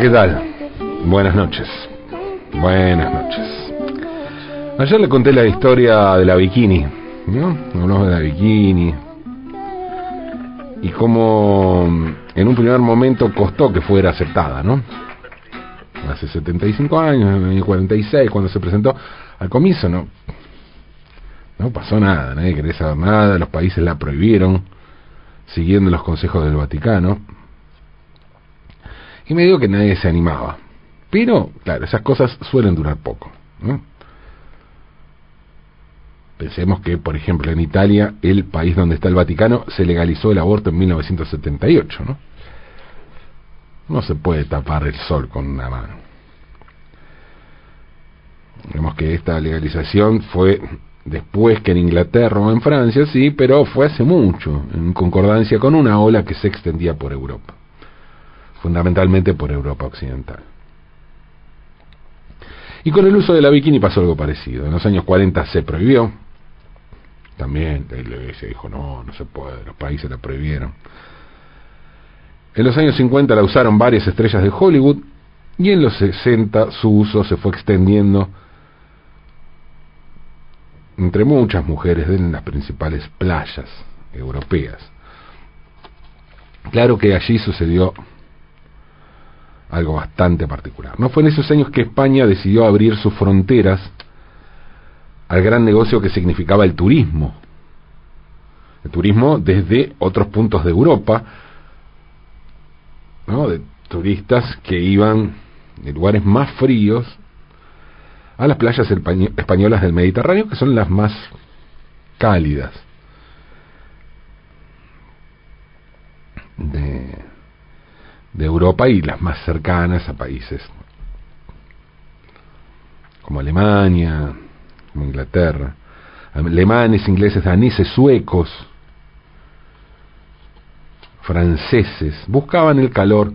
¿qué tal? Buenas noches. Buenas noches. Ayer le conté la historia de la bikini, ¿no? Hablamos de la bikini. Y cómo en un primer momento costó que fuera aceptada, ¿no? Hace 75 años, en el año 46, cuando se presentó al comienzo, ¿no? No pasó nada, nadie quería saber nada, los países la prohibieron, siguiendo los consejos del Vaticano. Y me digo que nadie se animaba. Pero, claro, esas cosas suelen durar poco. ¿no? Pensemos que, por ejemplo, en Italia, el país donde está el Vaticano, se legalizó el aborto en 1978, ¿no? No se puede tapar el sol con una mano. Vemos que esta legalización fue después que en Inglaterra o en Francia, sí, pero fue hace mucho, en concordancia con una ola que se extendía por Europa, fundamentalmente por Europa Occidental. Y con el uso de la bikini pasó algo parecido. En los años 40 se prohibió, también iglesia dijo no, no se puede, los países la prohibieron. En los años 50 la usaron varias estrellas de Hollywood y en los 60 su uso se fue extendiendo entre muchas mujeres en las principales playas europeas. Claro que allí sucedió algo bastante particular. No fue en esos años que España decidió abrir sus fronteras al gran negocio que significaba el turismo. El turismo desde otros puntos de Europa, de turistas que iban de lugares más fríos a las playas españolas del Mediterráneo, que son las más cálidas de Europa y las más cercanas a países como Alemania, como Inglaterra, alemanes, ingleses, daneses, suecos, franceses, buscaban el calor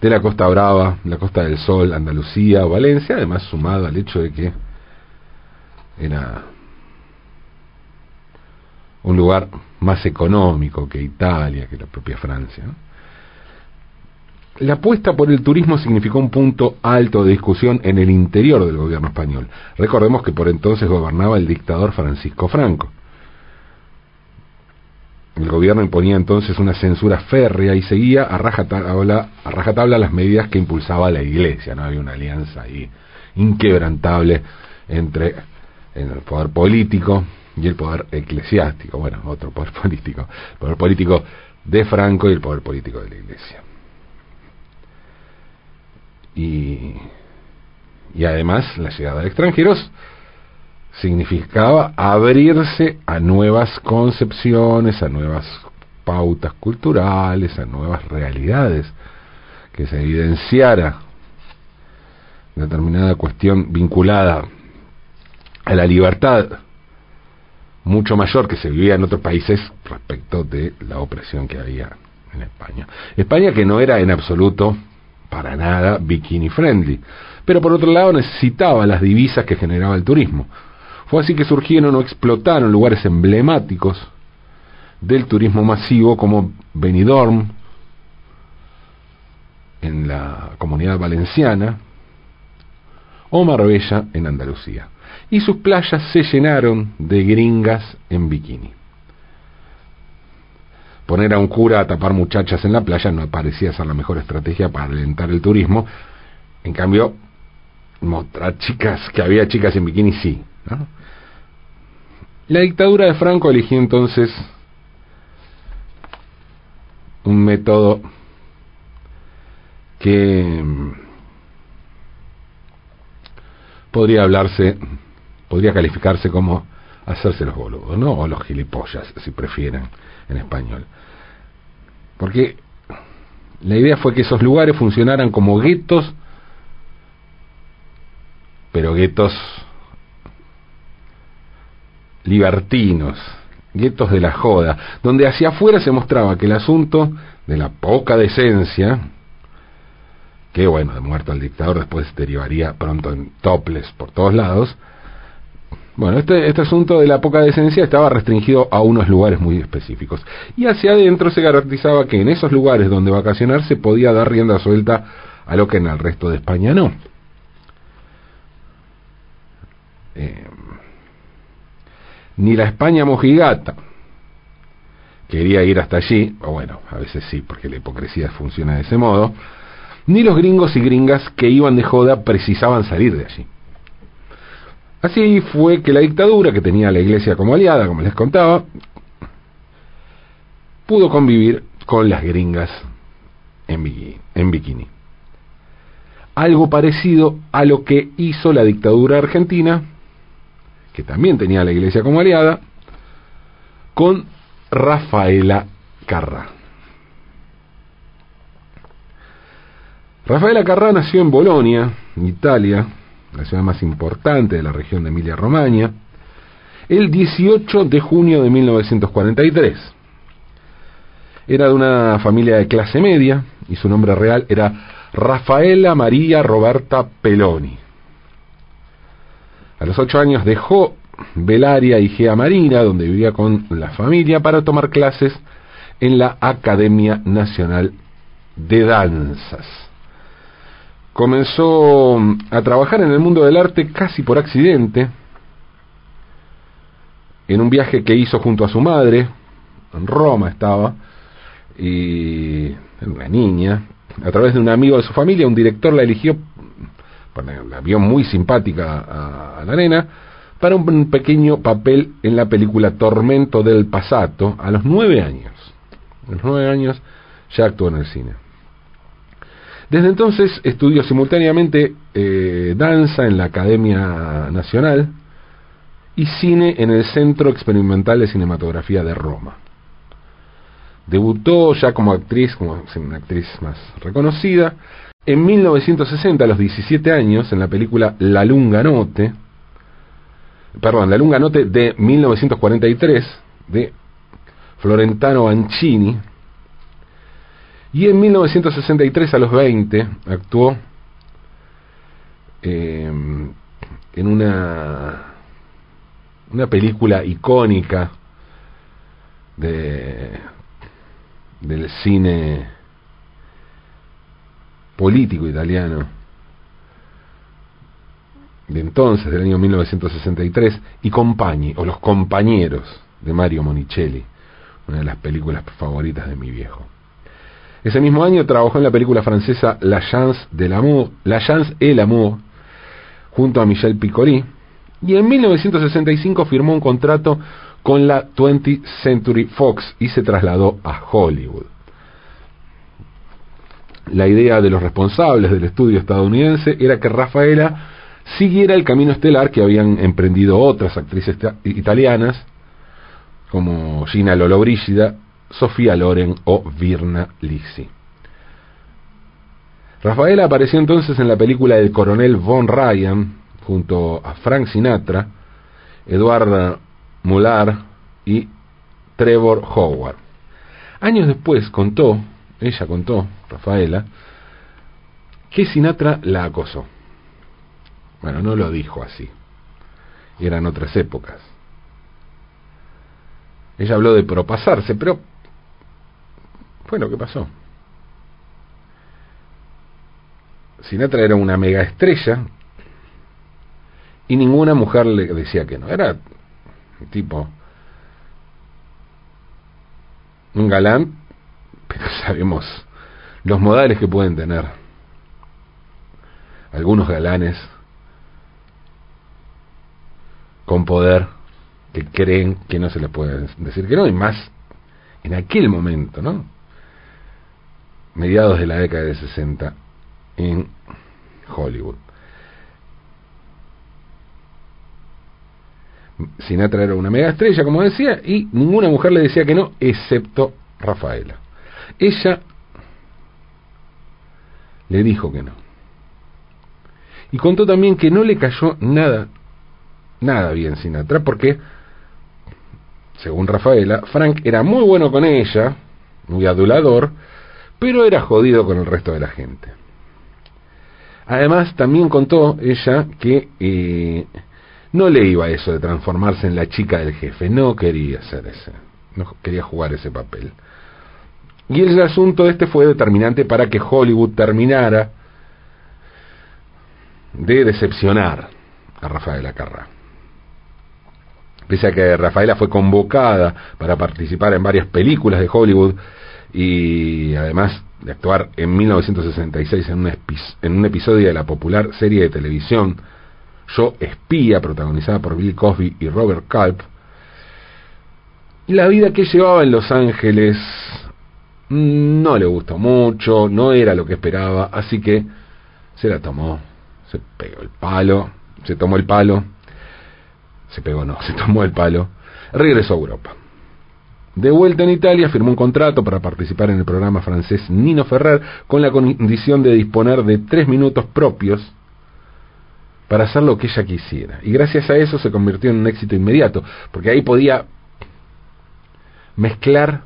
de la Costa Brava, la Costa del Sol, Andalucía, Valencia, además sumado al hecho de que era un lugar más económico que Italia, que la propia Francia. La apuesta por el turismo significó un punto alto de discusión en el interior del gobierno español. Recordemos que por entonces gobernaba el dictador Francisco Franco. El gobierno imponía entonces una censura férrea y seguía a rajatabla, las medidas que impulsaba la Iglesia. No había una alianza ahí inquebrantable entre el poder político y el poder eclesiástico. Bueno, otro poder político. El poder político de Franco y el poder político de la Iglesia. Y, y además la llegada de extranjeros significaba abrirse a nuevas concepciones, a nuevas pautas culturales, a nuevas realidades, que se evidenciara determinada cuestión vinculada a la libertad mucho mayor que se vivía en otros países respecto de la opresión que había en España. España que no era en absoluto para nada bikini friendly, pero por otro lado necesitaba las divisas que generaba el turismo. Fue así que surgieron o explotaron lugares emblemáticos del turismo masivo como Benidorm en la comunidad valenciana o Marbella en Andalucía. Y sus playas se llenaron de gringas en bikini. Poner a un cura a tapar muchachas en la playa no parecía ser la mejor estrategia para alentar el turismo. En cambio, mostrar chicas, que había chicas en bikini, sí. ¿no? La dictadura de Franco eligió entonces un método que mm, podría hablarse, podría calificarse como hacerse los boludos, ¿no? O los gilipollas, si prefieren, en español. Porque la idea fue que esos lugares funcionaran como guetos, pero guetos libertinos, guetos de la joda, donde hacia afuera se mostraba que el asunto de la poca decencia, que bueno, de muerto al dictador después derivaría pronto en toples por todos lados, bueno, este, este asunto de la poca decencia estaba restringido a unos lugares muy específicos. Y hacia adentro se garantizaba que en esos lugares donde vacacionar se podía dar rienda suelta a lo que en el resto de España no. Eh, ni la España mojigata quería ir hasta allí, o bueno, a veces sí, porque la hipocresía funciona de ese modo, ni los gringos y gringas que iban de joda precisaban salir de allí. Así fue que la dictadura, que tenía a la iglesia como aliada, como les contaba, pudo convivir con las gringas en bikini. Algo parecido a lo que hizo la dictadura argentina, que también tenía a la iglesia como aliada, con Rafaela Carrà. Rafaela Carrà nació en Bolonia, Italia, la ciudad más importante de la región de Emilia-Romagna, el 18 de junio de 1943. Era de una familia de clase media y su nombre real era Rafaela María Roberta Peloni. A los ocho años dejó Belaria y Gea Marina, donde vivía con la familia, para tomar clases en la Academia Nacional de Danzas. Comenzó a trabajar en el mundo del arte casi por accidente, en un viaje que hizo junto a su madre, en Roma estaba, y una niña, a través de un amigo de su familia, un director la eligió, la vio muy simpática a, a la nena, para un pequeño papel en la película Tormento del Pasato a los nueve años. A los nueve años ya actuó en el cine. Desde entonces estudió simultáneamente eh, danza en la Academia Nacional y cine en el Centro Experimental de Cinematografía de Roma. Debutó ya como actriz, como una actriz más reconocida, en 1960, a los 17 años, en la película La Lunga Note, perdón, La Lunga Note de 1943 de Florentano Ancini. Y en 1963 a los 20 actuó eh, en una una película icónica de del cine político italiano de entonces, del año 1963, y Compagni, o Los Compañeros, de Mario Monicelli, una de las películas favoritas de mi viejo. Ese mismo año trabajó en la película francesa La Chance de l'amour, La Chance et l'amour, junto a Michel Piccoli, y en 1965 firmó un contrato con la 20th Century Fox y se trasladó a Hollywood. La idea de los responsables del estudio estadounidense era que Rafaela siguiera el camino estelar que habían emprendido otras actrices italianas, como Gina Lollobrigida, Sofía Loren o Virna Lisi. Rafaela apareció entonces en la película El coronel Von Ryan, junto a Frank Sinatra, Eduardo Mular y Trevor Howard. Años después contó, ella contó, Rafaela, que Sinatra la acosó. Bueno, no lo dijo así. Eran otras épocas. Ella habló de propasarse, pero fue lo que pasó. Sinatra era una mega estrella y ninguna mujer le decía que no. Era tipo, un galán, pero sabemos los modales que pueden tener. Algunos galanes con poder que creen que no se les puede decir que no, y más en aquel momento, ¿no? Mediados de la década de 60 en Hollywood. Sinatra era una mega estrella, como decía, y ninguna mujer le decía que no, excepto Rafaela. Ella le dijo que no. Y contó también que no le cayó nada nada bien Sinatra, porque, según Rafaela, Frank era muy bueno con ella, muy adulador, pero era jodido con el resto de la gente. Además, también contó ella que eh, no le iba eso de transformarse en la chica del jefe, no quería hacer ese, no quería jugar ese papel. Y el asunto este fue determinante para que Hollywood terminara de decepcionar a Rafaela Carrá. Pese a que Rafaela fue convocada para participar en varias películas de Hollywood y además de actuar en 1966 en un, en un episodio de la popular serie de televisión Yo Espía, protagonizada por Bill Cosby y Robert Culp, la vida que llevaba en Los Ángeles no le gustó mucho, no era lo que esperaba, así que se la tomó, se pegó el palo, se tomó el palo, se pegó no, se tomó el palo, regresó a Europa. De vuelta en Italia, firmó un contrato para participar en el programa francés Nino Ferrer con la condición de disponer de tres minutos propios para hacer lo que ella quisiera. Y gracias a eso se convirtió en un éxito inmediato, porque ahí podía mezclar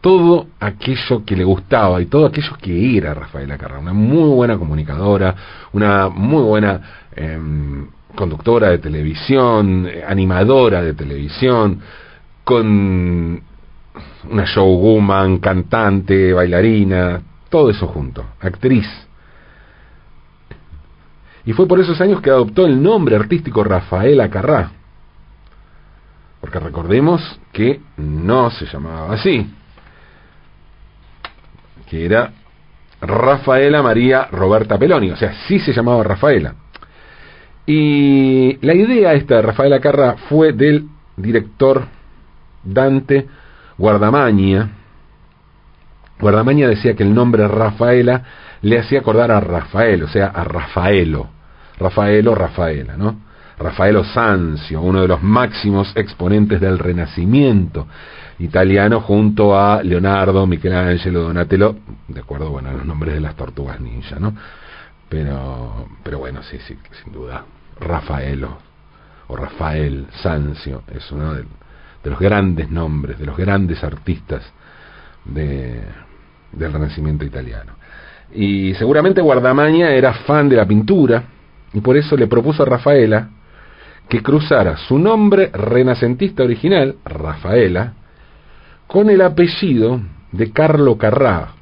todo aquello que le gustaba y todo aquello que era Rafaela Carrá, una muy buena comunicadora, una muy buena em, conductora de televisión, animadora de televisión, con una showwoman, cantante, bailarina, todo eso junto, actriz. Y fue por esos años que adoptó el nombre artístico Rafaela Carrá. Porque recordemos que no se llamaba así, que era Rafaela María Roberta Peloni, o sea, sí se llamaba Rafaela. Y la idea esta de Rafaela Carrá fue del director Dante Guardamaña. Guardamaña decía que el nombre Rafaela le hacía acordar a Rafael, o sea, a Rafaelo. Rafaelo, Rafaela, ¿no? Rafaelo Sanzio, uno de los máximos exponentes del Renacimiento italiano, junto a Leonardo, Michelangelo, Donatello, de acuerdo, bueno, a los nombres de las tortugas ninja, ¿no? Pero, pero bueno, sí, sí, sin duda, Rafaelo, o Rafael Sanzio, es uno de, de los grandes nombres, de los grandes artistas de, del Renacimiento italiano. Y seguramente Guardamaña era fan de la pintura, y por eso le propuso a Rafaela que cruzara su nombre renacentista original, Rafaela, con el apellido de Carlo Carrà.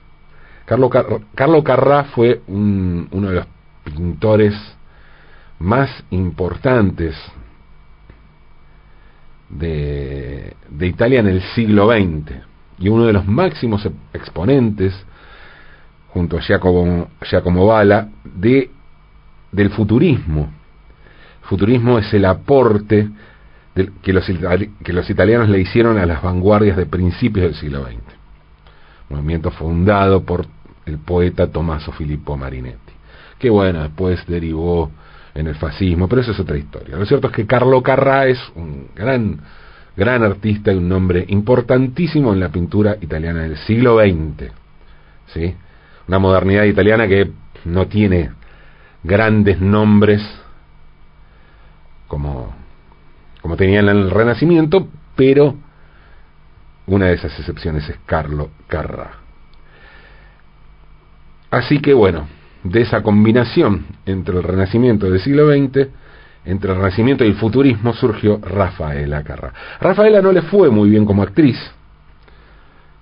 Carlo, Carlo Carrà fue uno de los pintores más importantes de, de, Italia en el siglo XX y uno de los máximos exponentes, junto a Giacomo, Giacomo Bala, de, del futurismo Futurismo es el aporte que, los, que los italianos le hicieron a las vanguardias de principios del siglo XX. Movimiento fundado por el poeta Tommaso Filippo Marinetti, que bueno, después derivó en el fascismo, pero eso es otra historia. Lo cierto es que Carlo Carrà es un gran, gran artista y un nombre importantísimo en la pintura italiana del siglo XX. ¿sí? Una modernidad italiana que no tiene grandes nombres como, como tenían en el Renacimiento, pero una de esas excepciones es Carlo Carrà. Así que bueno, de esa combinación entre el Renacimiento del siglo XX, entre el Renacimiento y el futurismo, surgió Rafaela Carrà. Rafaela no le fue muy bien como actriz,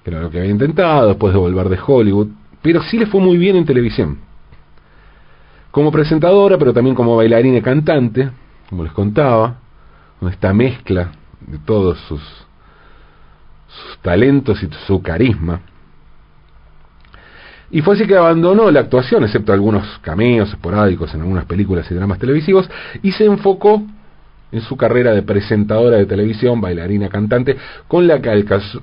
que era lo que había intentado después de volver de Hollywood, pero sí le fue muy bien en televisión. Como presentadora, pero también como bailarina y cantante, como les contaba, con esta mezcla de todos sus talentos y su carisma. Y fue así que abandonó la actuación, excepto algunos cameos esporádicos en algunas películas y dramas televisivos, y se enfocó en su carrera de presentadora de televisión, bailarina, cantante, con la que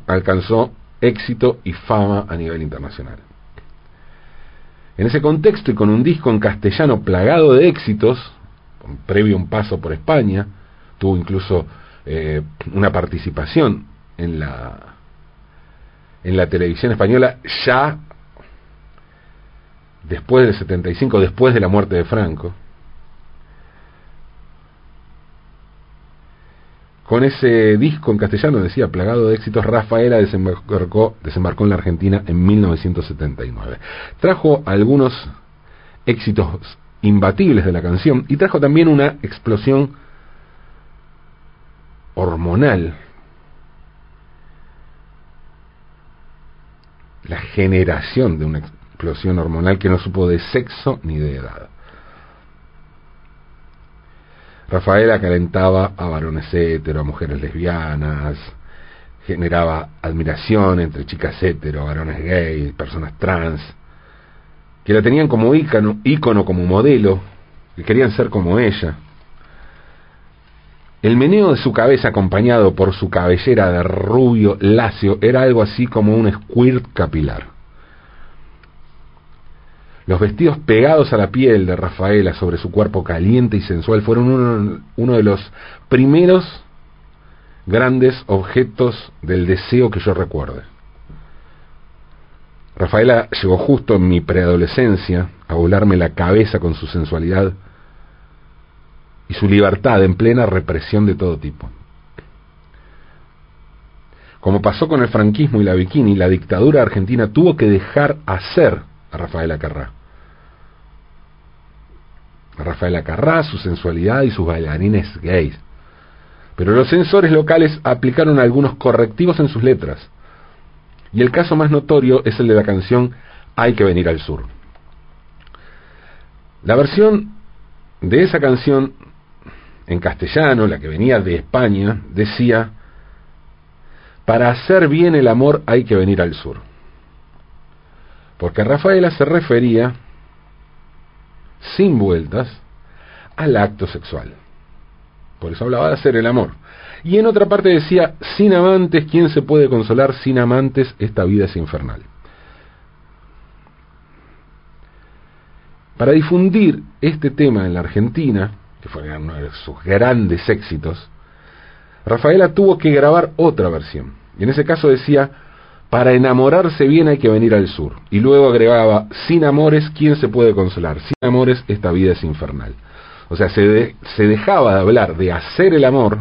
alcanzó, éxito y fama a nivel internacional. En ese contexto y con un disco en castellano plagado de éxitos, previo un paso por España, tuvo incluso eh, una participación en la en la televisión española ya después del 75, después de la muerte de Franco. Con ese disco en castellano, decía, plagado de éxitos, Rafaela desembarcó, desembarcó en la Argentina en 1979. Trajo algunos éxitos imbatibles de la canción y trajo también una explosión hormonal. La generación de una explosión hormonal que no supo de sexo ni de edad. Rafaela calentaba a varones hetero, a mujeres lesbianas, generaba admiración entre chicas hetero, varones gay, personas trans, que la tenían como ícono, ícono como modelo, que querían ser como ella. El meneo de su cabeza acompañado por su cabellera de rubio lacio era algo así como un squirt capilar. Los vestidos pegados a la piel de Rafaela sobre su cuerpo caliente y sensual fueron uno, de los primeros grandes objetos del deseo que yo recuerde. Rafaela llegó justo en mi preadolescencia a volarme la cabeza con su sensualidad y su libertad en plena represión de todo tipo. Como pasó con el franquismo y la bikini, la dictadura argentina tuvo que dejar hacer a Rafaela Carrá. Rafaela Carrá, su sensualidad y sus bailarines gays. Pero los censores locales aplicaron algunos correctivos en sus letras. Y el caso más notorio es el de la canción Hay que venir al sur. La versión de esa canción en castellano, la que venía de España, decía, para hacer bien el amor hay que venir al sur. Porque Rafaela se refería, sin vueltas, al acto sexual. Por eso hablaba de hacer el amor. Y en otra parte decía, sin amantes, ¿quién se puede consolar? Sin amantes, esta vida es infernal. Para difundir este tema en la Argentina, que fue uno de sus grandes éxitos, Rafaela tuvo que grabar otra versión. Y en ese caso decía, para enamorarse bien hay que venir al sur. Y luego agregaba, sin amores, ¿quién se puede consolar? Sin amores, esta vida es infernal. O sea, se, se dejaba de hablar de hacer el amor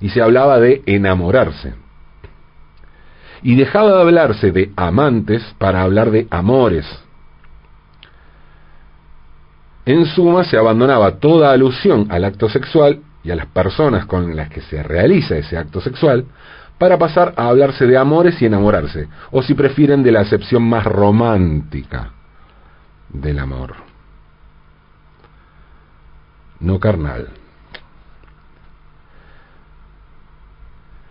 y se hablaba de enamorarse. Y dejaba de hablarse de amantes para hablar de amores, en suma, se abandonaba toda alusión al acto sexual y a las personas con las que se realiza ese acto sexual para pasar a hablarse de amores y enamorarse, o si prefieren de la acepción más romántica del amor, no carnal.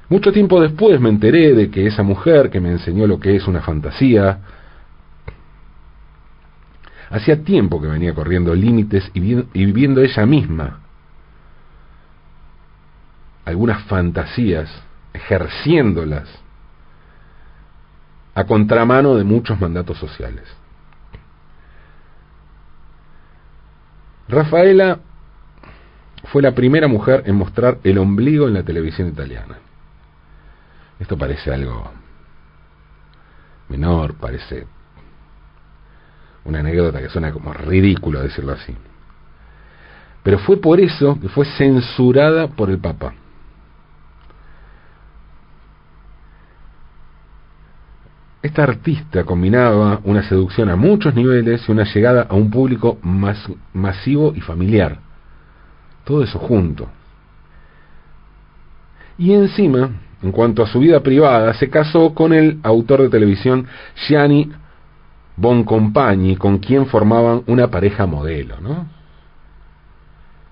Mucho tiempo después me enteré de que esa mujer que me enseñó lo que es una fantasía, Hacía tiempo que venía corriendo límites y, viviendo ella misma algunas fantasías, ejerciéndolas a contramano de muchos mandatos sociales. Rafaela fue la primera mujer en mostrar el ombligo en la televisión italiana. Esto parece algo menor, parece una anécdota que suena como ridículo decirlo así. Pero fue por eso que fue censurada por el Papa. Esta artista combinaba una seducción a muchos niveles y una llegada a un público masivo y familiar. Todo eso junto. Y encima, en cuanto a su vida privada, se casó con el autor de televisión Gianni Boncompagni, con quien formaban una pareja modelo, ¿no?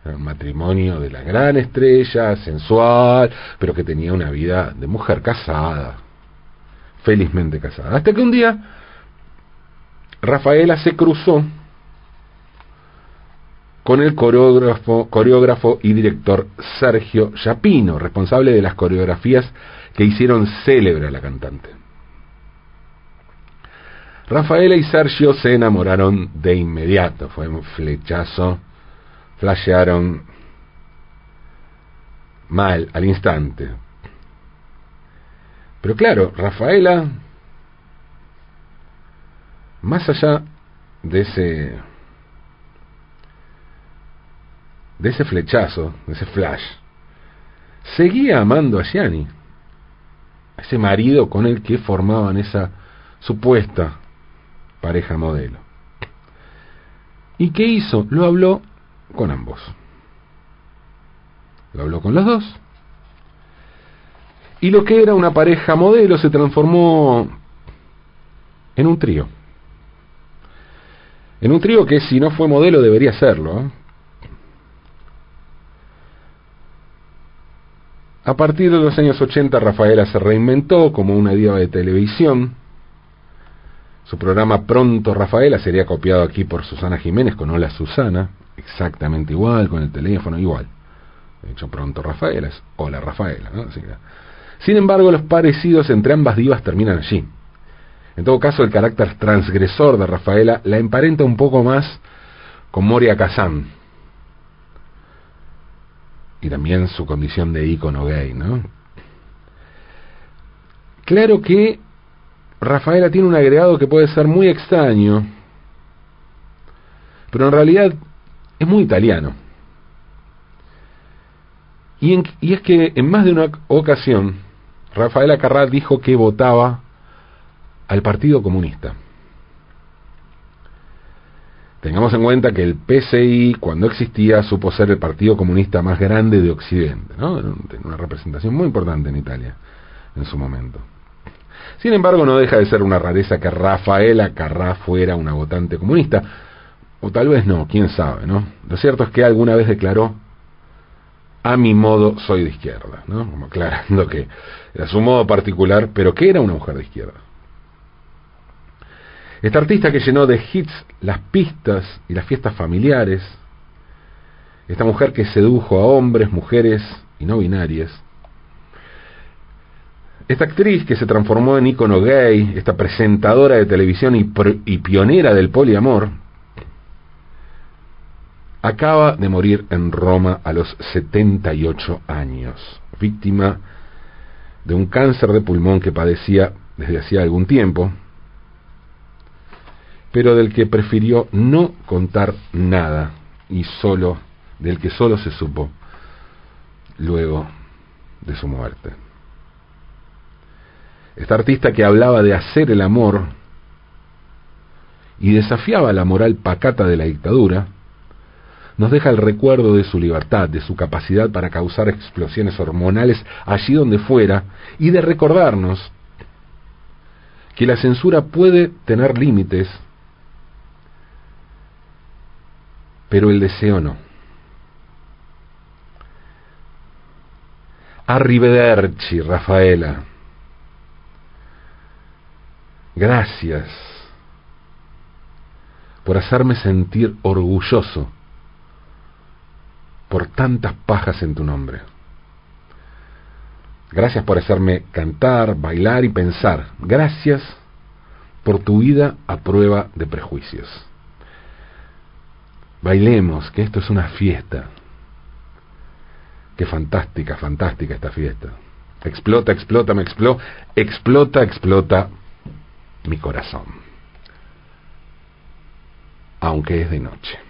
Un matrimonio de la gran estrella, sensual, pero que tenía una vida de mujer casada, felizmente casada. Hasta que un día Rafaela se cruzó con el coreógrafo, y director Sergio Chapino, responsable de las coreografías que hicieron célebre a la cantante. Rafaela y Sergio se enamoraron de inmediato, fue un flechazo, flashearon mal al instante. Pero claro, Rafaela, más allá de ese de ese flechazo, de ese flash, seguía amando a Gianni, ese marido con el que formaban esa supuesta pareja modelo. ¿Y qué hizo? Lo habló con ambos. Lo habló con los dos. Y lo que era una pareja modelo se transformó en un trío. En un trío que si no fue modelo debería serlo. ¿eh? A partir de los años 80, Rafaela se reinventó como una diva de televisión. Su programa Pronto Rafaela sería copiado aquí por Susana Jiménez con Hola Susana, exactamente igual, con el teléfono igual. De hecho, Pronto Rafaela es Hola Rafaela. ¿no? Sin embargo, los parecidos entre ambas divas terminan allí. En todo caso, el carácter transgresor de Rafaela la emparenta un poco más con Moria Kazan. Y también su condición de ícono gay, ¿no? Claro que Rafaela tiene un agregado que puede ser muy extraño, pero en realidad es muy italiano. Y, y es que en más de una ocasión, Rafaela Carrà dijo que votaba al Partido Comunista. Tengamos en cuenta que el PCI, cuando existía, supo ser el partido comunista más grande de Occidente, ¿no? Tiene una representación muy importante en Italia en su momento. Sin embargo, no deja de ser una rareza que Rafaela Carrá fuera una votante comunista, o tal vez no, quién sabe, ¿no? Lo cierto es que alguna vez declaró, a mi modo soy de izquierda, ¿no? Como aclarando que era su modo particular, pero que era una mujer de izquierda. Esta artista que llenó de hits las pistas y las fiestas familiares, esta mujer que sedujo a hombres, mujeres y no binarias, esta actriz que se transformó en ícono gay, esta presentadora de televisión y, y, pionera del poliamor, acaba de morir en Roma a los 78 años, víctima de un cáncer de pulmón que padecía desde hacía algún tiempo, pero del que prefirió no contar nada y solo del que solo se supo luego de su muerte. Esta artista que hablaba de hacer el amor y desafiaba la moral pacata de la dictadura, nos deja el recuerdo de su libertad, de su capacidad para causar explosiones hormonales allí donde fuera y de recordarnos que la censura puede tener límites pero el deseo no. Arrivederci, Rafaela. Gracias por hacerme sentir orgulloso por tantas pajas en tu nombre. Gracias por hacerme cantar, bailar y pensar. Gracias por tu vida a prueba de prejuicios. Bailemos, que esto es una fiesta. Qué fantástica, fantástica esta fiesta. Explota, explota, me explota, explota, explota mi corazón. Aunque es de noche.